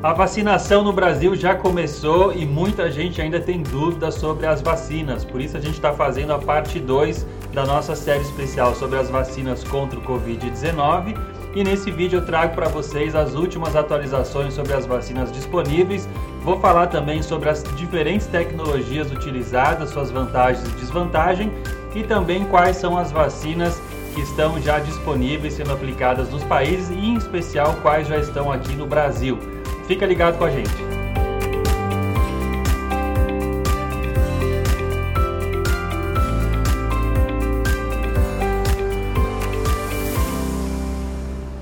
A vacinação no Brasil já começou e muita gente ainda tem dúvidas sobre as vacinas. Por isso a gente está fazendo a parte 2 da nossa série especial sobre as vacinas contra o Covid-19. E nesse vídeo eu trago para vocês as últimas atualizações sobre as vacinas disponíveis. Vou falar também sobre as diferentes tecnologias utilizadas, suas vantagens e desvantagens, e também quais são as vacinas que estão já disponíveis sendo aplicadas nos países e em especial quais já estão aqui no Brasil. Fica ligado com a gente.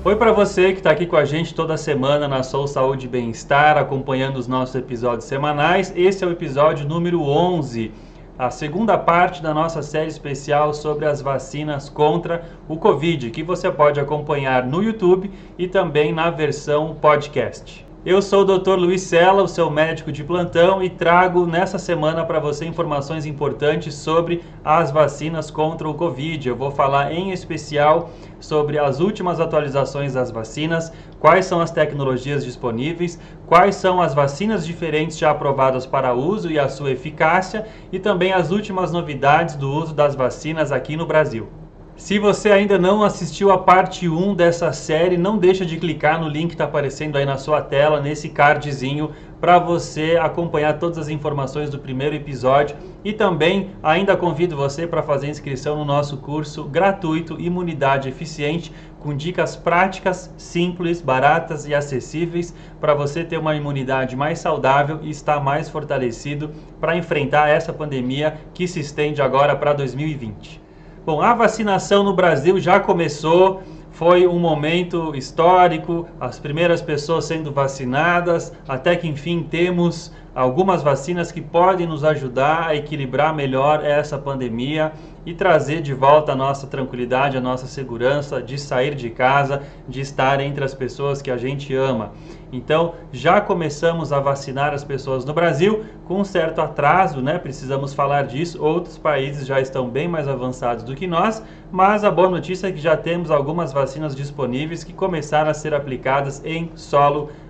Oi para você que está aqui com a gente toda semana na Sou Saúde e Bem-Estar, acompanhando os nossos episódios semanais. Esse é o episódio número 11, a segunda parte da nossa série especial sobre as vacinas contra o Covid, que você pode acompanhar no YouTube e também na versão podcast. Eu sou o Dr. Luiz Sela, o seu médico de plantão, e trago nessa semana para você informações importantes sobre as vacinas contra o Covid. Eu vou falar em especial sobre as últimas atualizações das vacinas, quais são as tecnologias disponíveis, quais são as vacinas diferentes já aprovadas para uso e a sua eficácia, e também as últimas novidades do uso das vacinas aqui no Brasil. Se você ainda não assistiu a parte 1 dessa série, não deixa de clicar no link que está aparecendo aí na sua tela, nesse cardzinho, para você acompanhar todas as informações do primeiro episódio. E também ainda convido você para fazer inscrição no nosso curso gratuito Imunidade Eficiente, com dicas práticas, simples, baratas e acessíveis para você ter uma imunidade mais saudável e estar mais fortalecido para enfrentar essa pandemia que se estende agora para 2020. Bom, a vacinação no Brasil já começou, foi um momento histórico, as primeiras pessoas sendo vacinadas, até que enfim temos algumas vacinas que podem nos ajudar a equilibrar melhor essa pandemia e trazer de volta a nossa tranquilidade, a nossa segurança de sair de casa, de estar entre as pessoas que a gente ama. Então, já começamos a vacinar as pessoas no Brasil com um certo atraso, né? Precisamos falar disso. Outros países já estão bem mais avançados do que nós, mas a boa notícia é que já temos algumas vacinas disponíveis que começaram a ser aplicadas em solo brasileiro.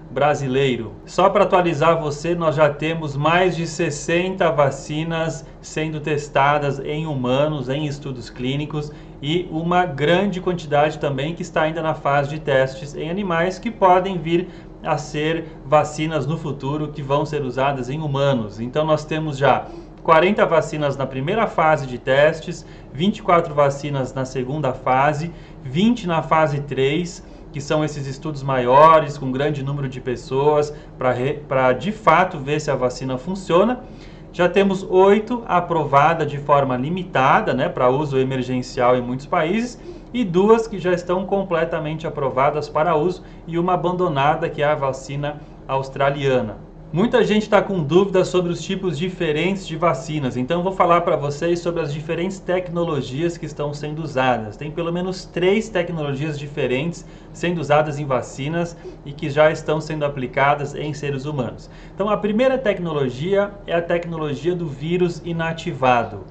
Só para atualizar você, nós já temos mais de 60 vacinas sendo testadas em humanos, em estudos clínicos e uma grande quantidade também que está ainda na fase de testes em animais que podem vir a ser vacinas no futuro que vão ser usadas em humanos. Então nós temos já 40 vacinas na primeira fase de testes, 24 vacinas na segunda fase, 20 na fase 3 que são esses estudos maiores, com grande número de pessoas, para de fato ver se a vacina funciona. Já temos oito aprovadas de forma limitada, né, para uso emergencial em muitos países, e duas que já estão completamente aprovadas para uso, e uma abandonada, que é a vacina australiana. Muita gente está com dúvidas sobre os tipos diferentes de vacinas, então vou falar para vocês sobre as diferentes tecnologias que estão sendo usadas. Tem pelo menos três tecnologias diferentes sendo usadas em vacinas e que já estão sendo aplicadas em seres humanos. Então, a primeira tecnologia é a tecnologia do vírus inativado.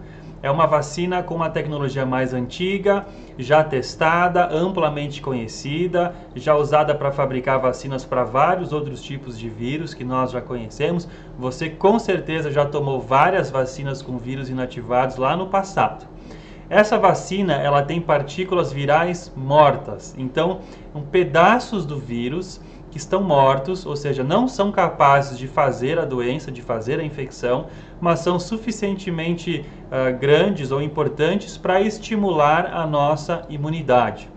É uma vacina com uma tecnologia mais antiga, já testada, amplamente conhecida, já usada para fabricar vacinas para vários outros tipos de vírus que nós já conhecemos. Você com certeza já tomou várias vacinas com vírus inativados lá no passado. Essa vacina ela tem partículas virais mortas, então um pedaços do vírus que estão mortos, ou seja, não são capazes de fazer a doença, de fazer a infecção, mas são suficientemente uh, grandes ou importantes para estimular a nossa imunidade.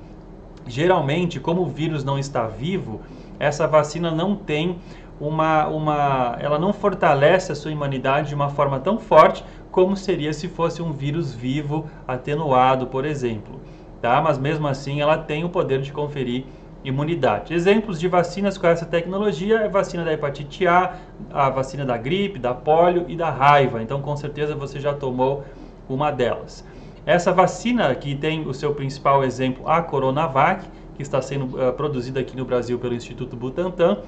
Geralmente, como o vírus não está vivo, essa vacina não tem uma, uma, ela não fortalece a sua imunidade de uma forma tão forte como seria se fosse um vírus vivo atenuado, por exemplo. Tá? Mas mesmo assim, ela tem o poder de conferir imunidade. Exemplos de vacinas com essa tecnologia é a vacina da hepatite A, a vacina da gripe, da polio e da raiva. Então, com certeza você já tomou uma delas. Essa vacina que tem o seu principal exemplo, a Coronavac, que está sendo uh, produzida aqui no Brasil pelo Instituto Butantan,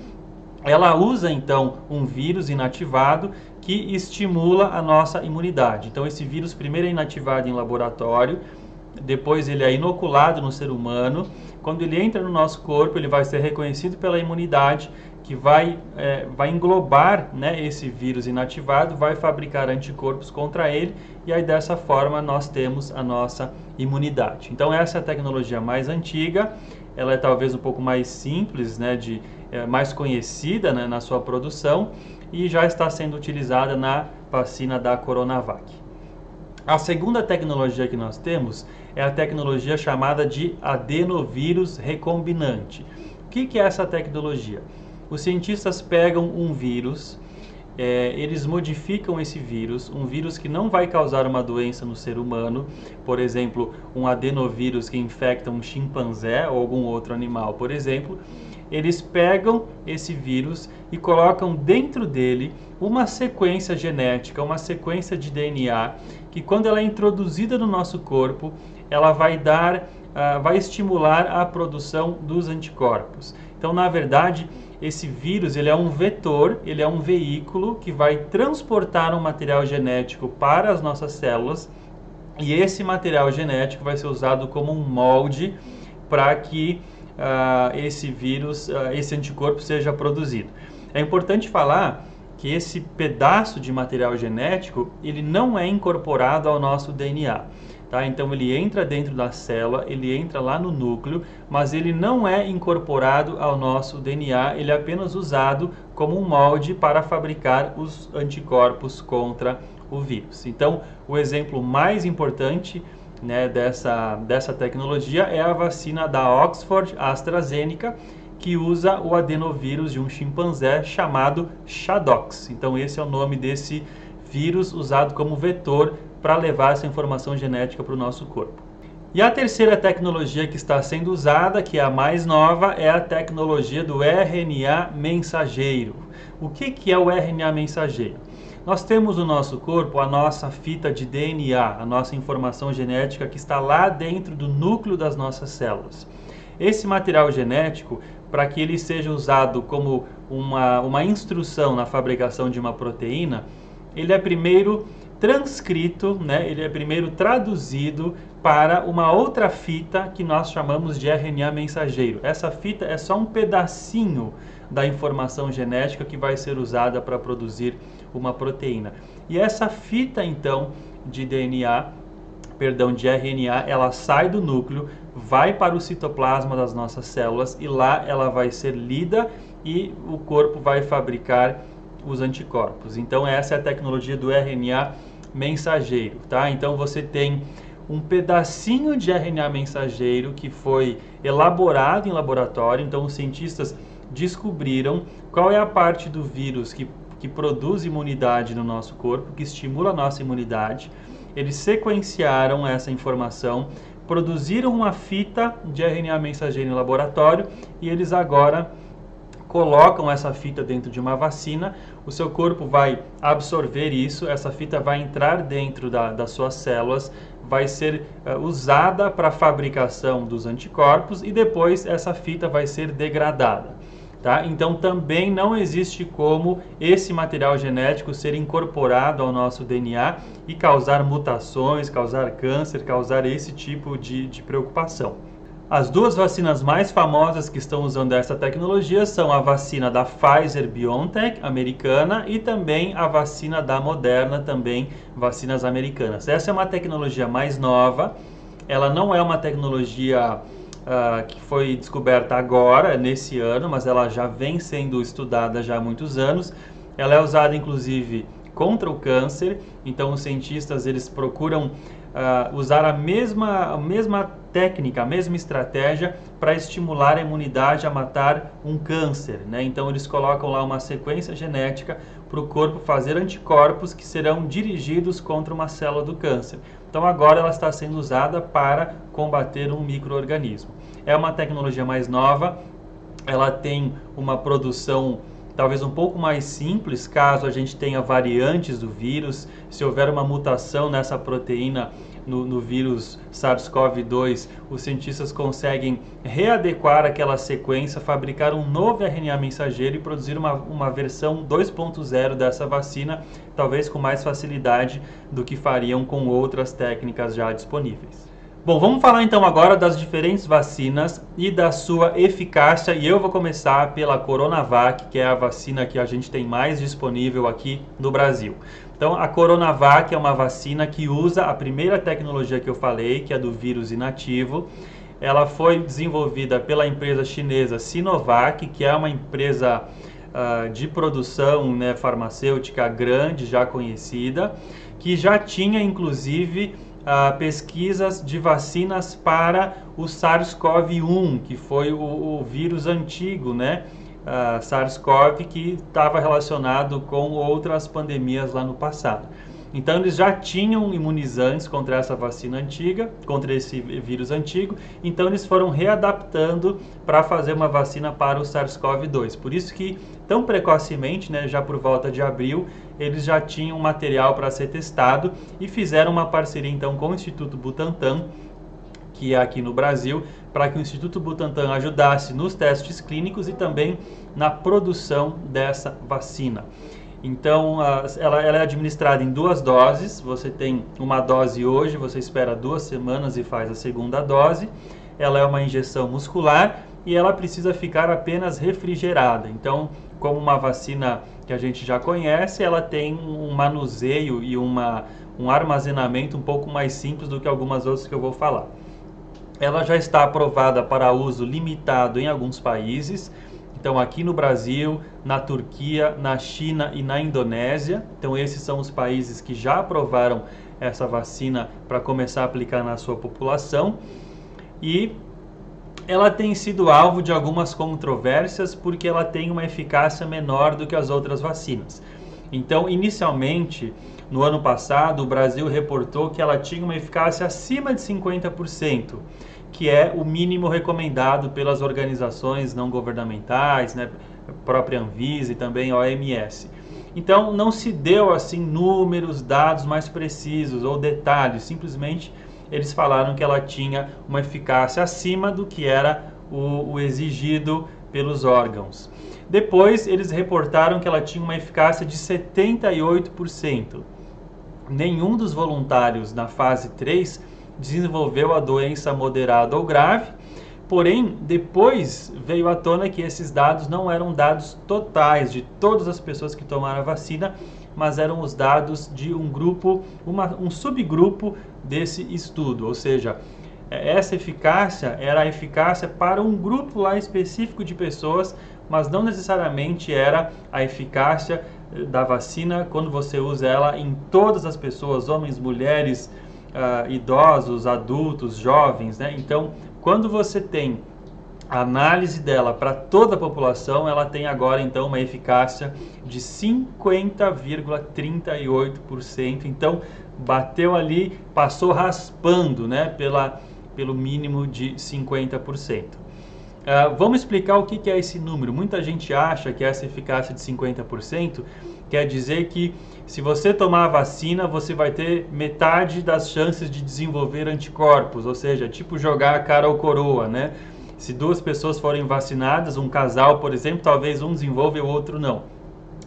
ela usa então um vírus inativado que estimula a nossa imunidade. Então, esse vírus primeiro é inativado em laboratório, depois ele é inoculado no ser humano. Quando ele entra no nosso corpo, ele vai ser reconhecido pela imunidade, que vai, é, vai englobar né, esse vírus inativado, vai fabricar anticorpos contra ele e aí dessa forma nós temos a nossa imunidade. Então essa é a tecnologia mais antiga, ela é talvez um pouco mais simples, né, de, é, mais conhecida né, na sua produção e já está sendo utilizada na vacina da Coronavac. A segunda tecnologia que nós temos é a tecnologia chamada de adenovírus recombinante. O que, que é essa tecnologia? Os cientistas pegam um vírus, é, eles modificam esse vírus, um vírus que não vai causar uma doença no ser humano, por exemplo, um adenovírus que infecta um chimpanzé ou algum outro animal, por exemplo. Eles pegam esse vírus e colocam dentro dele uma sequência genética, uma sequência de DNA, que quando ela é introduzida no nosso corpo, ela vai dar, uh, vai estimular a produção dos anticorpos. Então, na verdade, esse vírus ele é um vetor, ele é um veículo que vai transportar um material genético para as nossas células e esse material genético vai ser usado como um molde para que uh, esse vírus, uh, esse anticorpo seja produzido. É importante falar que esse pedaço de material genético ele não é incorporado ao nosso DNA. Tá? Então ele entra dentro da célula, ele entra lá no núcleo, mas ele não é incorporado ao nosso DNA, ele é apenas usado como um molde para fabricar os anticorpos contra o vírus. Então, o exemplo mais importante né, dessa, dessa tecnologia é a vacina da Oxford AstraZeneca, que usa o adenovírus de um chimpanzé chamado Shadox. Então, esse é o nome desse vírus usado como vetor para levar essa informação genética para o nosso corpo. E a terceira tecnologia que está sendo usada, que é a mais nova, é a tecnologia do RNA mensageiro. O que, que é o RNA mensageiro? Nós temos no nosso corpo a nossa fita de DNA, a nossa informação genética que está lá dentro do núcleo das nossas células. Esse material genético, para que ele seja usado como uma, uma instrução na fabricação de uma proteína, ele é primeiro transcrito, né? ele é primeiro traduzido para uma outra fita que nós chamamos de RNA mensageiro. Essa fita é só um pedacinho da informação genética que vai ser usada para produzir uma proteína. E essa fita então de DNA, perdão, de RNA, ela sai do núcleo, vai para o citoplasma das nossas células e lá ela vai ser lida e o corpo vai fabricar os anticorpos. Então essa é a tecnologia do RNA mensageiro, tá? Então você tem um pedacinho de RNA mensageiro que foi elaborado em laboratório. Então os cientistas descobriram qual é a parte do vírus que, que produz imunidade no nosso corpo, que estimula a nossa imunidade. Eles sequenciaram essa informação, produziram uma fita de RNA mensageiro em laboratório e eles agora colocam essa fita dentro de uma vacina, o seu corpo vai absorver isso, essa fita vai entrar dentro da, das suas células, vai ser uh, usada para a fabricação dos anticorpos e depois essa fita vai ser degradada. Tá? Então também não existe como esse material genético ser incorporado ao nosso DNA e causar mutações, causar câncer, causar esse tipo de, de preocupação. As duas vacinas mais famosas que estão usando essa tecnologia são a vacina da Pfizer BioNTech americana e também a vacina da Moderna, também vacinas americanas. Essa é uma tecnologia mais nova, ela não é uma tecnologia uh, que foi descoberta agora, nesse ano, mas ela já vem sendo estudada já há muitos anos. Ela é usada inclusive contra o câncer, então os cientistas eles procuram uh, usar a mesma, a mesma técnica, a mesma estratégia para estimular a imunidade a matar um câncer. Né? Então eles colocam lá uma sequência genética para o corpo fazer anticorpos que serão dirigidos contra uma célula do câncer. Então agora ela está sendo usada para combater um microorganismo. É uma tecnologia mais nova, ela tem uma produção talvez um pouco mais simples, caso a gente tenha variantes do vírus, se houver uma mutação nessa proteína no, no vírus SARS-CoV-2, os cientistas conseguem readequar aquela sequência, fabricar um novo RNA mensageiro e produzir uma, uma versão 2.0 dessa vacina, talvez com mais facilidade do que fariam com outras técnicas já disponíveis. Bom, vamos falar então agora das diferentes vacinas e da sua eficácia. E eu vou começar pela Coronavac, que é a vacina que a gente tem mais disponível aqui no Brasil. Então, a Coronavac é uma vacina que usa a primeira tecnologia que eu falei, que é do vírus inativo. Ela foi desenvolvida pela empresa chinesa Sinovac, que é uma empresa uh, de produção né, farmacêutica grande, já conhecida, que já tinha inclusive uh, pesquisas de vacinas para o SARS-CoV-1, que foi o, o, vírus antigo, né? Uh, SARS-CoV que estava relacionado com outras pandemias lá no passado. Então eles já tinham imunizantes contra essa vacina antiga, contra esse vírus antigo, então eles foram readaptando para fazer uma vacina para o SARS-CoV-2. Por isso que tão precocemente, né, já por volta de abril, eles já tinham material para ser testado e fizeram uma parceria então com o Instituto Butantan, que é aqui no Brasil, para que o Instituto Butantan ajudasse nos testes clínicos e também na produção dessa vacina. Então, ela, ela, é administrada em duas doses. Você tem uma dose hoje, você espera duas semanas e faz a segunda dose. Ela é uma injeção muscular e ela precisa ficar apenas refrigerada. Então, como uma vacina que a gente já conhece, ela tem um manuseio e uma, um armazenamento um pouco mais simples do que algumas outras que eu vou falar. Ela já está aprovada para uso limitado em alguns países então, aqui no Brasil, na Turquia, na China e na Indonésia. Então, esses são os países que já aprovaram essa vacina para começar a aplicar na sua população. E ela tem sido alvo de algumas controvérsias porque ela tem uma eficácia menor do que as outras vacinas. Então, inicialmente, no ano passado, o Brasil reportou que ela tinha uma eficácia acima de 50% que é o mínimo recomendado pelas organizações não governamentais, né, própria Anvisa e também OMS. Então não se deu assim números, dados mais precisos ou detalhes, simplesmente eles falaram que ela tinha uma eficácia acima do que era o, o exigido pelos órgãos. Depois eles reportaram que ela tinha uma eficácia de 78%. Nenhum dos voluntários na fase 3 desenvolveu a doença moderada ou grave. Porém, depois veio à tona que esses dados não eram dados totais de todas as pessoas que tomaram a vacina, mas eram os dados de um grupo, uma, um subgrupo desse estudo. Ou seja, essa eficácia era a eficácia para um grupo lá específico de pessoas, mas não necessariamente era a eficácia eh, da vacina quando você usa ela em todas as pessoas, homens, mulheres, uh, idosos, adultos, jovens, né? Então, quando você tem a análise dela para toda a população, ela tem agora então uma eficácia de 50,38%. Então, bateu ali, passou raspando, né, pela pelo mínimo de 50%. Uh, ah, vamos explicar o que, que é esse número. Muita gente acha que essa eficácia de 50% Quer dizer que se você tomar a vacina, você vai ter metade das chances de desenvolver anticorpos, ou seja, tipo jogar a cara ou coroa, né? Se duas pessoas forem vacinadas, um casal, por exemplo, talvez um desenvolva e o outro não.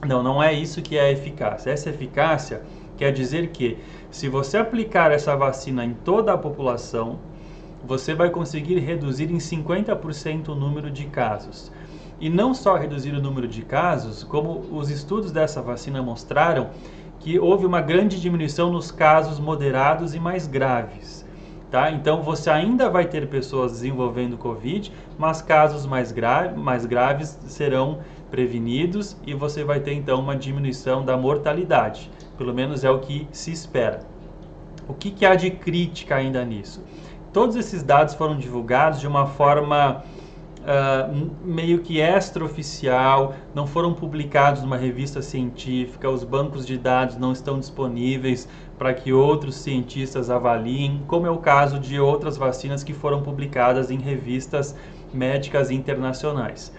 Não, não é isso que é eficácia. Essa eficácia quer dizer que se você aplicar essa vacina em toda a população, você vai conseguir reduzir em 50% o número de casos. E não só reduzir o número de casos, como os estudos dessa vacina mostraram que houve uma grande diminuição nos casos moderados e mais graves. Tá? Então você ainda vai ter pessoas desenvolvendo Covid, mas casos mais, gra mais graves serão prevenidos e você vai ter então uma diminuição da mortalidade. Pelo menos é o que se espera. O que, que há de crítica ainda nisso? Todos esses dados foram divulgados de uma forma uh, meio que extraoficial, não foram publicados numa revista científica, os bancos de dados não estão disponíveis para que outros cientistas avaliem, como é o caso de outras vacinas que foram publicadas em revistas médicas internacionais.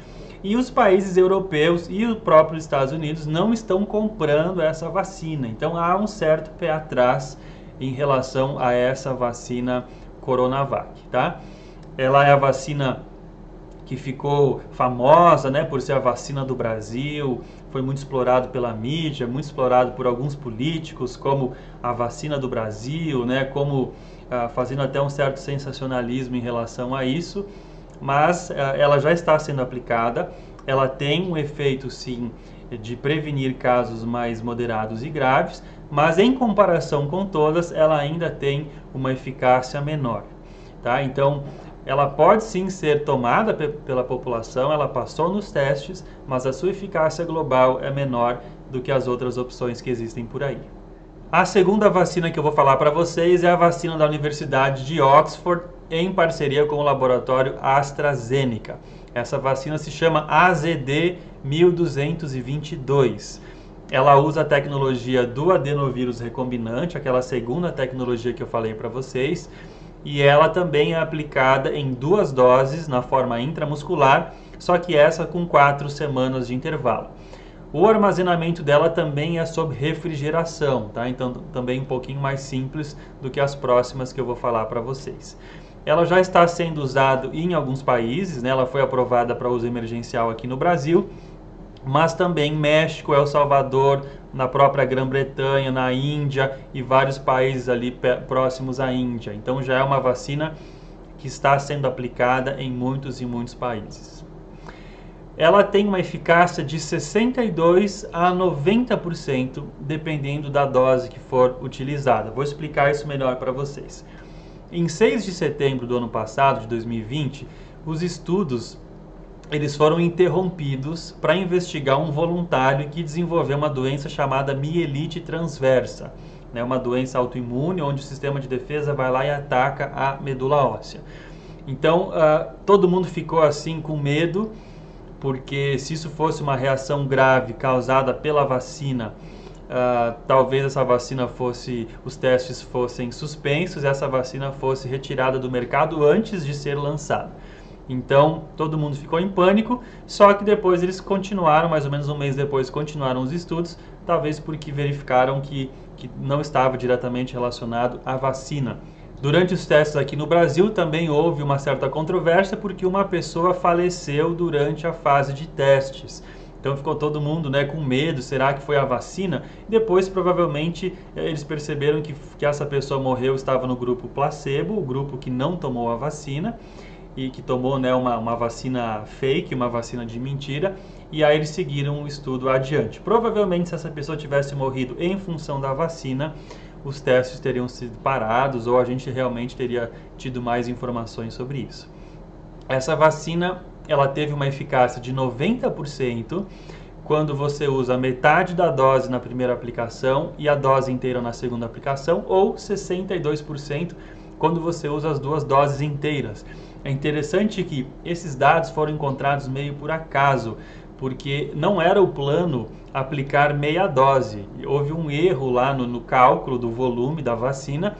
E os países europeus e o próprio Estados Unidos não estão comprando essa vacina. Então há um certo pé atrás em relação a essa vacina Coronavac, tá? Ela é a vacina que ficou famosa né, por ser a vacina do Brasil, foi muito explorado pela mídia, muito explorado por alguns políticos como a vacina do Brasil, né, como ah, fazendo até um certo sensacionalismo em relação a isso, mas ah, ela já está sendo aplicada, ela tem um efeito sim de prevenir casos mais moderados e graves, mas em comparação com todas, ela ainda tem uma eficácia menor. Tá? Então, ela pode sim ser tomada pela população, ela passou nos testes, mas a sua eficácia global é menor do que as outras opções que existem por aí. A segunda vacina que eu vou falar para vocês é a vacina da Universidade de Oxford, em parceria com o laboratório AstraZeneca. Essa vacina se chama AZD 1222. Ela usa a tecnologia do adenovírus recombinante, aquela segunda tecnologia que eu falei para vocês, e ela também é aplicada em duas doses na forma intramuscular, só que essa com quatro semanas de intervalo. O armazenamento dela também é sob refrigeração, tá? Então também um pouquinho mais simples do que as próximas que eu vou falar para vocês. Ela já está sendo usada em alguns países, né? Ela foi aprovada para uso emergencial aqui no Brasil, mas também México, El Salvador, na própria Grã-Bretanha, na Índia e vários países ali próximos à Índia. Então já é uma vacina que está sendo aplicada em muitos e muitos países. Ela tem uma eficácia de 62 a 90%, dependendo da dose que for utilizada. Vou explicar isso melhor para vocês. Em 6 de setembro do ano passado, de 2020, os estudos eles foram interrompidos para investigar um voluntário que desenvolveu uma doença chamada mielite transversa, né, uma doença autoimune onde o sistema de defesa vai lá e ataca a medula óssea. Então, uh, todo mundo ficou assim com medo, porque se isso fosse uma reação grave causada pela vacina, uh, talvez essa vacina fosse, os testes fossem suspensos, essa vacina fosse retirada do mercado antes de ser lançada. Então todo mundo ficou em pânico, só que depois eles continuaram, mais ou menos um mês depois, continuaram os estudos, talvez porque verificaram que, que não estava diretamente relacionado à vacina. Durante os testes aqui no Brasil também houve uma certa controvérsia porque uma pessoa faleceu durante a fase de testes. Então ficou todo mundo né, com medo, será que foi a vacina? Depois, provavelmente, eh, eles perceberam que, que essa pessoa morreu, estava no grupo placebo, o grupo que não tomou a vacina e que tomou né, uma, uma vacina fake, uma vacina de mentira, e aí eles seguiram o estudo adiante. Provavelmente, se essa pessoa tivesse morrido em função da vacina, os testes teriam sido parados ou a gente realmente teria tido mais informações sobre isso. Essa vacina ela teve uma eficácia de 90% quando você usa metade da dose na primeira aplicação e a dose inteira na segunda aplicação, ou 62% quando você usa as duas doses inteiras. É interessante que esses dados foram encontrados meio por acaso, porque não era o plano aplicar meia dose. Houve um erro lá no, no cálculo do volume da vacina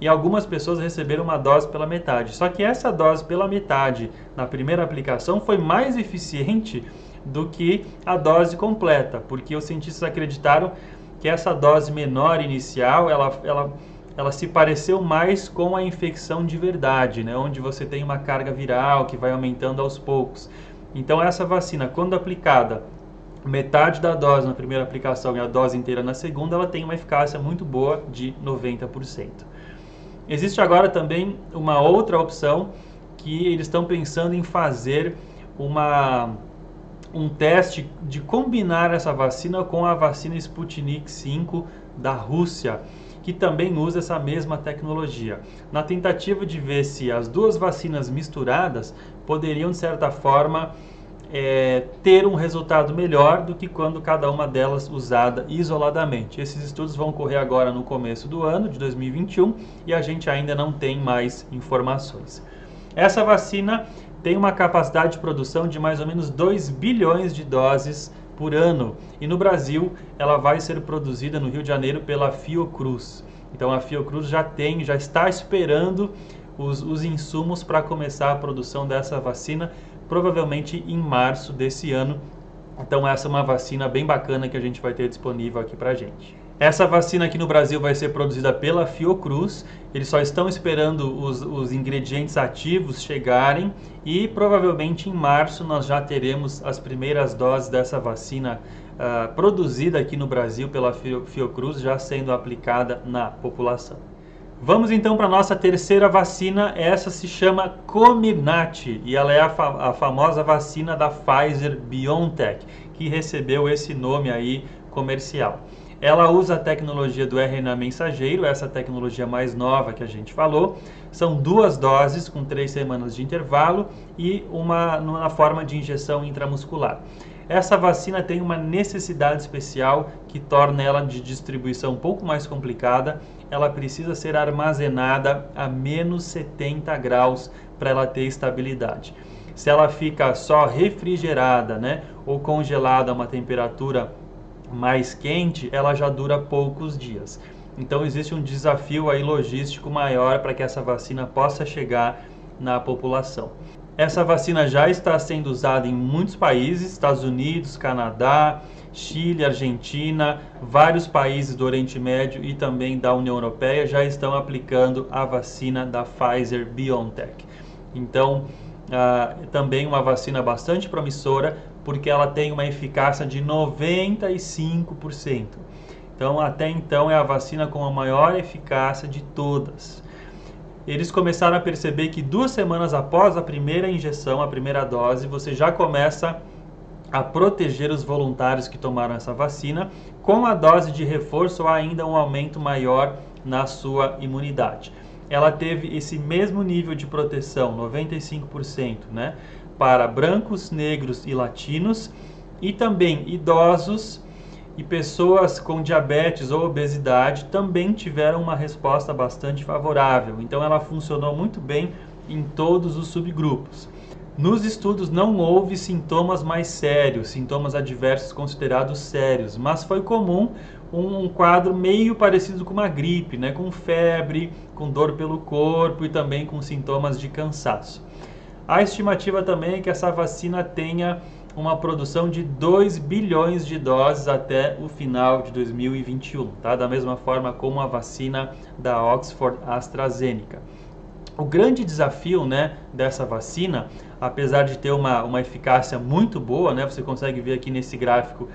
e algumas pessoas receberam uma dose pela metade. Só que essa dose pela metade na primeira aplicação foi mais eficiente do que a dose completa, porque os cientistas acreditaram que essa dose menor inicial ela, ela ela se pareceu mais com a infecção de verdade, né? onde você tem uma carga viral que vai aumentando aos poucos. Então essa vacina, quando aplicada metade da dose na primeira aplicação e a dose inteira na segunda, ela tem uma eficácia muito boa de 90%. Existe agora também uma outra opção que eles estão pensando em fazer uma, um teste de combinar essa vacina com a vacina Sputnik V da Rússia que também usa essa mesma tecnologia, na tentativa de ver se as duas vacinas misturadas poderiam, de certa forma, é, ter um resultado melhor do que quando cada uma delas usada isoladamente. Esses estudos vão ocorrer agora no começo do ano de 2021 e a gente ainda não tem mais informações. Essa vacina tem uma capacidade de produção de mais ou menos 2 bilhões de doses por ano. E no Brasil, ela vai ser produzida no Rio de Janeiro pela Fiocruz. Então a Fiocruz já tem, já está esperando os, os insumos para começar a produção dessa vacina, provavelmente em março desse ano. Então essa é uma vacina bem bacana que a gente vai ter disponível aqui para gente. Essa vacina aqui no Brasil vai ser produzida pela Fiocruz. Eles só estão esperando os, os, ingredientes ativos chegarem e provavelmente em março nós já teremos as primeiras doses dessa vacina uh, produzida aqui no Brasil pela Fiocruz já sendo aplicada na população. Vamos então para a nossa terceira vacina. Essa se chama Comirnaty e ela é a, fa a famosa vacina da Pfizer BioNTech, que recebeu esse nome aí comercial. Ela usa a tecnologia do RNA mensageiro, essa tecnologia mais nova que a gente falou. São duas doses com três semanas de intervalo e uma na forma de injeção intramuscular. Essa vacina tem uma necessidade especial que torna ela de distribuição um pouco mais complicada. Ela precisa ser armazenada a menos 70 graus para ela ter estabilidade. Se ela fica só refrigerada, né, ou congelada a uma temperatura mais quente, ela já dura poucos dias. Então existe um desafio aí logístico maior para que essa vacina possa chegar na população. Essa vacina já está sendo usada em muitos países, Estados Unidos, Canadá, Chile, Argentina, vários países do Oriente Médio e também da União Europeia já estão aplicando a vacina da Pfizer BioNTech. Então, uh, também uma vacina bastante promissora, porque ela tem uma eficácia de 95%. Então, até então, é a vacina com a maior eficácia de todas. Eles começaram a perceber que duas semanas após a primeira injeção, a primeira dose, você já começa a proteger os voluntários que tomaram essa vacina. Com a dose de reforço, há ainda um aumento maior na sua imunidade. Ela teve esse mesmo nível de proteção, 95%, né? Para brancos, negros e latinos, e também idosos e pessoas com diabetes ou obesidade também tiveram uma resposta bastante favorável. Então ela funcionou muito bem em todos os subgrupos. Nos estudos não houve sintomas mais sérios, sintomas adversos considerados sérios, mas foi comum um quadro meio parecido com uma gripe, né? com febre, com dor pelo corpo e também com sintomas de cansaço. A estimativa também é que essa vacina tenha uma produção de 2 bilhões de doses até o final de 2021, tá? da mesma forma como a vacina da Oxford AstraZeneca. O grande desafio né, dessa vacina, apesar de ter uma, uma eficácia muito boa, né, você consegue ver aqui nesse gráfico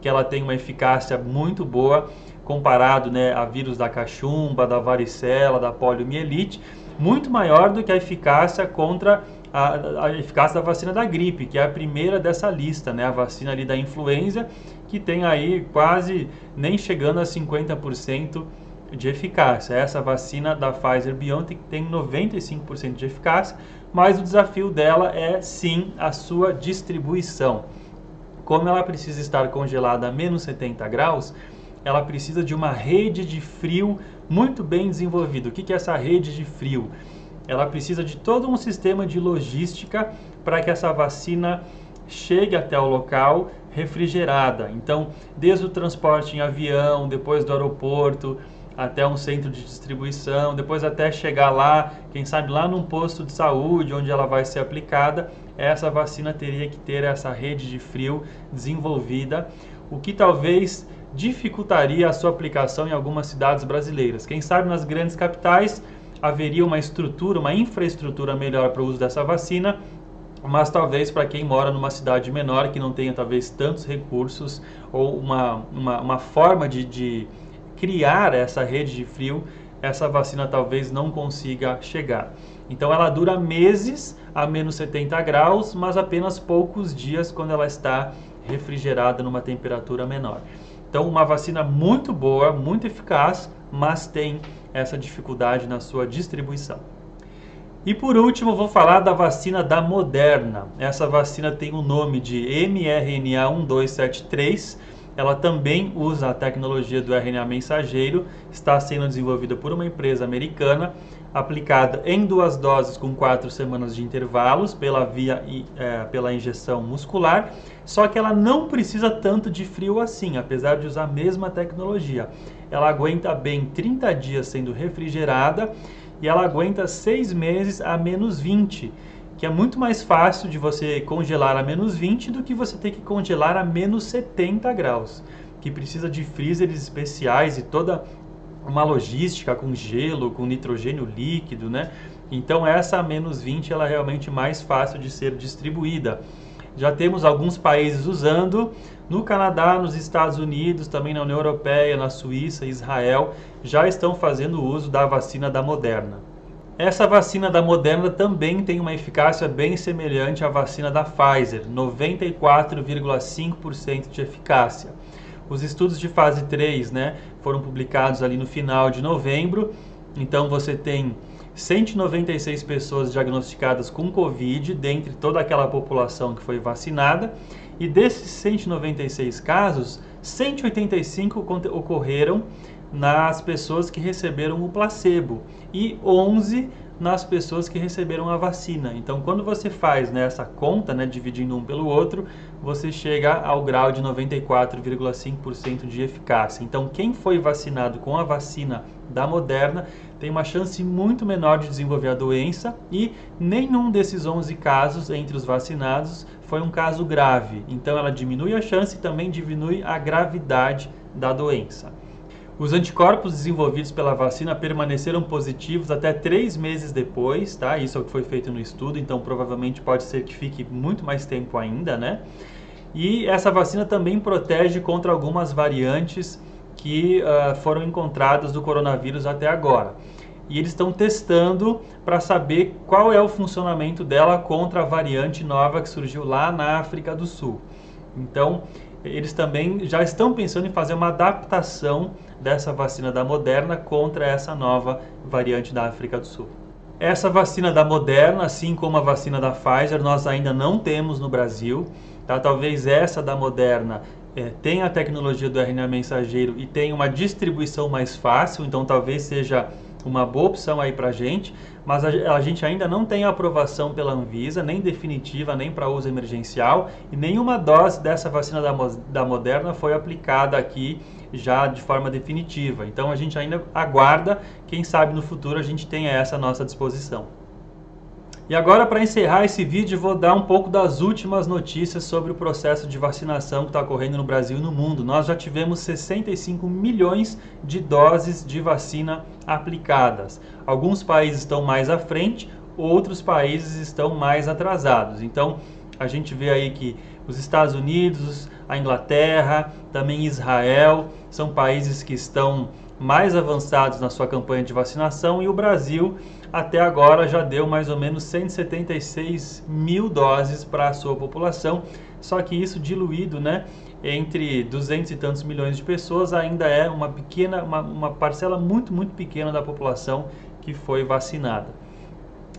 que ela tem uma eficácia muito boa comparado né, a vírus da cachumba, da varicela, da poliomielite, muito maior do que a eficácia contra a, a, eficácia da vacina da gripe, que é a primeira dessa lista, né? A vacina ali da influenza, que tem aí quase nem chegando a 50% de eficácia. Essa vacina da Pfizer BioNTech tem 95% de eficácia, mas o desafio dela é sim a sua distribuição. Como ela precisa estar congelada a menos 70 graus, ela precisa de uma rede de frio muito bem desenvolvida. O que é essa rede de frio? Ela precisa de todo um sistema de logística para que essa vacina chegue até o local refrigerada. Então, desde o transporte em avião, depois do aeroporto, até um centro de distribuição, depois até chegar lá, quem sabe lá num posto de saúde onde ela vai ser aplicada, essa vacina teria que ter essa rede de frio desenvolvida, o que talvez dificultaria a sua aplicação em algumas cidades brasileiras. Quem sabe nas grandes capitais haveria uma estrutura, uma infraestrutura melhor para o uso dessa vacina, mas talvez para quem mora numa cidade menor, que não tenha talvez tantos recursos ou uma, uma, uma forma de, de criar essa rede de frio, essa vacina talvez não consiga chegar. Então ela dura meses a menos 70 graus, mas apenas poucos dias quando ela está refrigerada numa temperatura menor. Então uma vacina muito boa, muito eficaz, mas tem essa dificuldade na sua distribuição. E por último, vou falar da vacina da Moderna. Essa vacina tem o nome de mRNA 1273. Ela também usa a tecnologia do RNA mensageiro, está sendo desenvolvida por uma empresa americana, aplicada em duas doses com quatro semanas de intervalos pela via é, pela injeção muscular. Só que ela não precisa tanto de frio assim, apesar de usar a mesma tecnologia ela aguenta bem 30 dias sendo refrigerada e ela aguenta 6 meses a menos 20, que é muito mais fácil de você congelar a menos 20 do que você ter que congelar a menos 70 graus. que precisa de freezers especiais e toda uma logística com gelo, com nitrogênio líquido, né? Então essa menos 20 ela é realmente mais fácil de ser distribuída. Já temos alguns países usando, no Canadá, nos Estados Unidos, também na União Europeia, na Suíça, Israel, já estão fazendo uso da vacina da Moderna. Essa vacina da Moderna também tem uma eficácia bem semelhante à vacina da Pfizer, 94,5% de eficácia. Os estudos de fase 3 né, foram publicados ali no final de novembro, então você tem 196 pessoas diagnosticadas com Covid, dentre toda aquela população que foi vacinada, e desses 196 casos, 185 ocorreram nas pessoas que receberam o placebo e 11 nas pessoas que receberam a vacina. Então, quando você faz né, essa conta, né, dividindo um pelo outro, você chega ao grau de 94,5% de eficácia. Então, quem foi vacinado com a vacina da Moderna tem uma chance muito menor de desenvolver a doença e nenhum desses 11 casos entre os vacinados foi um caso grave. Então, ela diminui a chance e também diminui a gravidade da doença. Os anticorpos desenvolvidos pela vacina permaneceram positivos até três meses depois, tá? Isso é o que foi feito no estudo, então provavelmente pode ser que fique muito mais tempo ainda, né? E essa vacina também protege contra algumas variantes que uh, foram encontradas do coronavírus até agora. E eles estão testando para saber qual é o funcionamento dela contra a variante nova que surgiu lá na África do Sul. Então, eles também já estão pensando em fazer uma adaptação dessa vacina da Moderna contra essa nova variante da África do Sul. Essa vacina da Moderna, assim como a vacina da Pfizer, nós ainda não temos no Brasil. Tá? Talvez essa da Moderna é, tenha a tecnologia do RNA mensageiro e tenha uma distribuição mais fácil, então talvez seja uma boa opção aí para a gente, mas a, a, gente ainda não tem aprovação pela Anvisa, nem definitiva, nem para uso emergencial, e nenhuma dose dessa vacina da, da Moderna foi aplicada aqui já de forma definitiva. Então a gente ainda aguarda, quem sabe no futuro a gente tenha essa à nossa disposição. E agora, para encerrar esse vídeo, vou dar um pouco das últimas notícias sobre o processo de vacinação que está ocorrendo no Brasil e no mundo. Nós já tivemos 65 milhões de doses de vacina aplicadas. Alguns países estão mais à frente, outros países estão mais atrasados. Então, a gente vê aí que os Estados Unidos, a Inglaterra, também Israel, são países que estão mais avançados na sua campanha de vacinação e o Brasil até agora já deu mais ou menos 176 mil doses para a sua população, só que isso diluído, né, entre 200 e tantos milhões de pessoas ainda é uma pequena, uma, uma parcela muito, muito pequena da população que foi vacinada.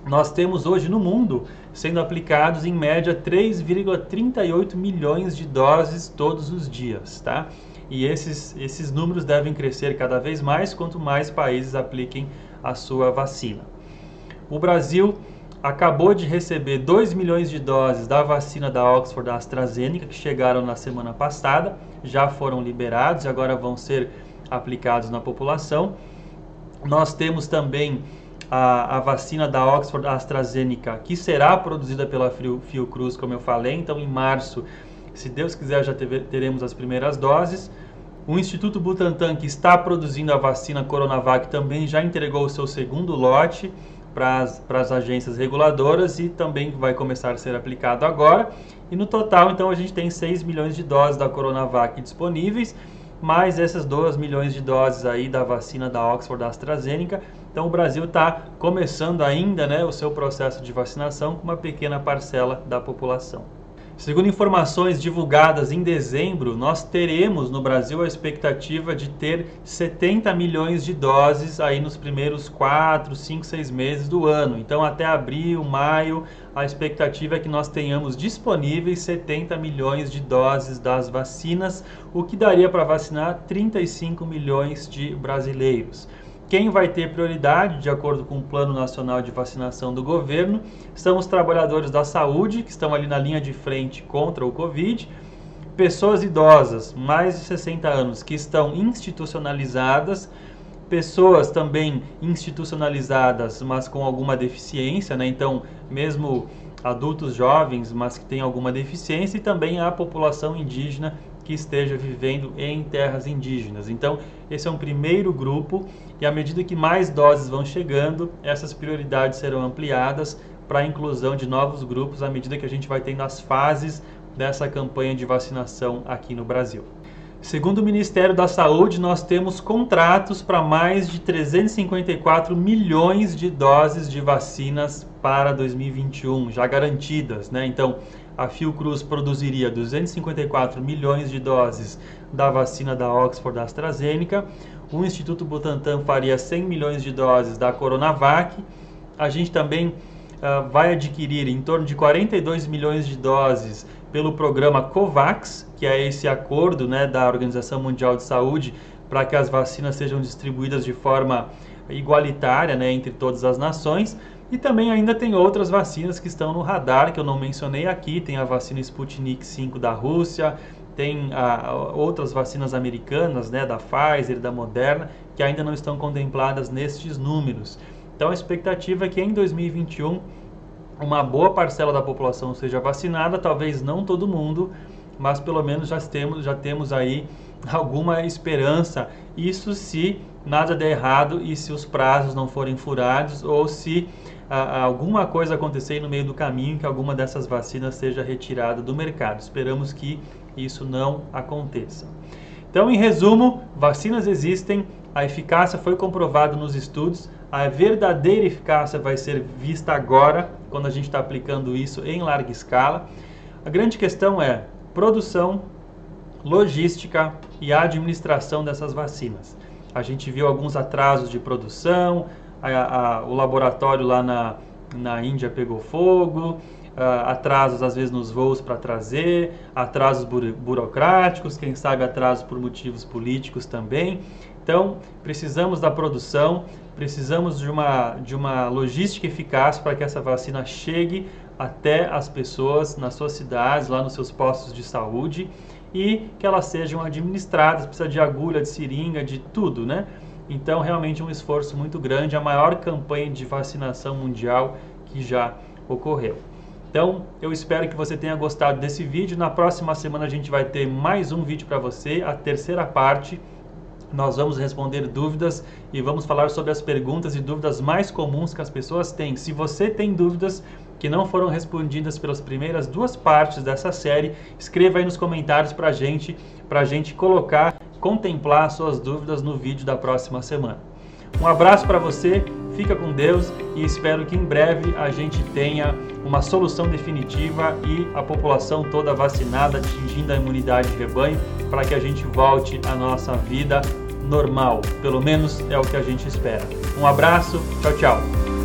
Nós temos hoje no mundo sendo aplicados em média 3,38 milhões de doses todos os dias, tá? E esses, esses números devem crescer cada vez mais quanto mais países apliquem a sua vacina. O Brasil acabou de receber 2 milhões de doses da vacina da Oxford da AstraZeneca, que chegaram na semana passada, já foram liberados e agora vão ser aplicados na população. Nós temos também a, a vacina da Oxford AstraZeneca, que será produzida pela Fiocruz, como eu falei. Então, em março, se Deus quiser, já teve, teremos as primeiras doses. O Instituto Butantan, que está produzindo a vacina Coronavac, também já entregou o seu segundo lote para as agências reguladoras e também vai começar a ser aplicado agora. E no total, então, a gente tem 6 milhões de doses da Coronavac disponíveis, mais essas 2 milhões de doses aí da vacina da Oxford da AstraZeneca então o Brasil está começando ainda né, o seu processo de vacinação com uma pequena parcela da população. Segundo informações divulgadas em dezembro, nós teremos no Brasil a expectativa de ter 70 milhões de doses aí nos primeiros 4, 5, 6 meses do ano. Então, até abril, maio, a expectativa é que nós tenhamos disponíveis 70 milhões de doses das vacinas, o que daria para vacinar 35 milhões de brasileiros. Quem vai ter prioridade, de acordo com o Plano Nacional de Vacinação do governo, são os trabalhadores da saúde, que estão ali na linha de frente contra o Covid, pessoas idosas, mais de 60 anos, que estão institucionalizadas, pessoas também institucionalizadas, mas com alguma deficiência, né? Então, mesmo adultos jovens, mas que têm alguma deficiência, e também a população indígena que esteja vivendo em terras indígenas. Então, esse é um primeiro grupo e à medida que mais doses vão chegando, essas prioridades serão ampliadas para a inclusão de novos grupos à medida que a gente vai tendo as fases dessa campanha de vacinação aqui no Brasil. Segundo o Ministério da Saúde, nós temos contratos para mais de 354 milhões de doses de vacinas para 2021, já garantidas, né? Então, a Fiocruz produziria 254 milhões de doses da vacina da Oxford AstraZeneca, o Instituto Butantan faria 100 milhões de doses da Coronavac, a gente também uh, vai adquirir em torno de 42 milhões de doses pelo programa COVAX, que é esse acordo né, da Organização Mundial de Saúde para que as vacinas sejam distribuídas de forma igualitária né, entre todas as nações. E também ainda tem outras vacinas que estão no radar, que eu não mencionei aqui. Tem a vacina Sputnik 5 da Rússia, tem a, outras vacinas americanas, né, da Pfizer, da Moderna, que ainda não estão contempladas nestes números. Então a expectativa é que em 2021 uma boa parcela da população seja vacinada, talvez não todo mundo, mas pelo menos já temos, já temos aí alguma esperança. Isso se nada der errado e se os prazos não forem furados ou se alguma coisa acontecer no meio do caminho que alguma dessas vacinas seja retirada do mercado. Esperamos que isso não aconteça. Então, em resumo, vacinas existem, a eficácia foi comprovada nos estudos, a verdadeira eficácia vai ser vista agora, quando a gente está aplicando isso em larga escala. A grande questão é produção, logística e administração dessas vacinas. A gente viu alguns atrasos de produção, a, a, o laboratório lá na, na Índia pegou fogo, Uh, atrasos às vezes nos voos para trazer, atrasos buro burocráticos, quem sabe atrasos por motivos políticos também. Então, precisamos da produção, precisamos de uma, de uma logística eficaz para que essa vacina chegue até as pessoas nas suas cidades, lá nos seus postos de saúde e que elas sejam administradas, precisa de agulha, de seringa, de tudo, né? Então, realmente um esforço muito grande, a maior campanha de vacinação mundial que já ocorreu. Então, eu espero que você tenha gostado desse vídeo. Na próxima semana a gente vai ter mais um vídeo para você, a terceira parte. Nós vamos responder dúvidas e vamos falar sobre as perguntas e dúvidas mais comuns que as pessoas têm. Se você tem dúvidas que não foram respondidas pelas primeiras duas partes dessa série, escreva aí nos comentários para gente, para gente colocar contemplar suas dúvidas no vídeo da próxima semana. Um abraço para você, fica com Deus e espero que em breve a gente tenha uma solução definitiva e a população toda vacinada, atingindo a imunidade de rebanho, para que a gente volte à nossa vida normal. Pelo menos é o que a gente espera. Um abraço, tchau, tchau.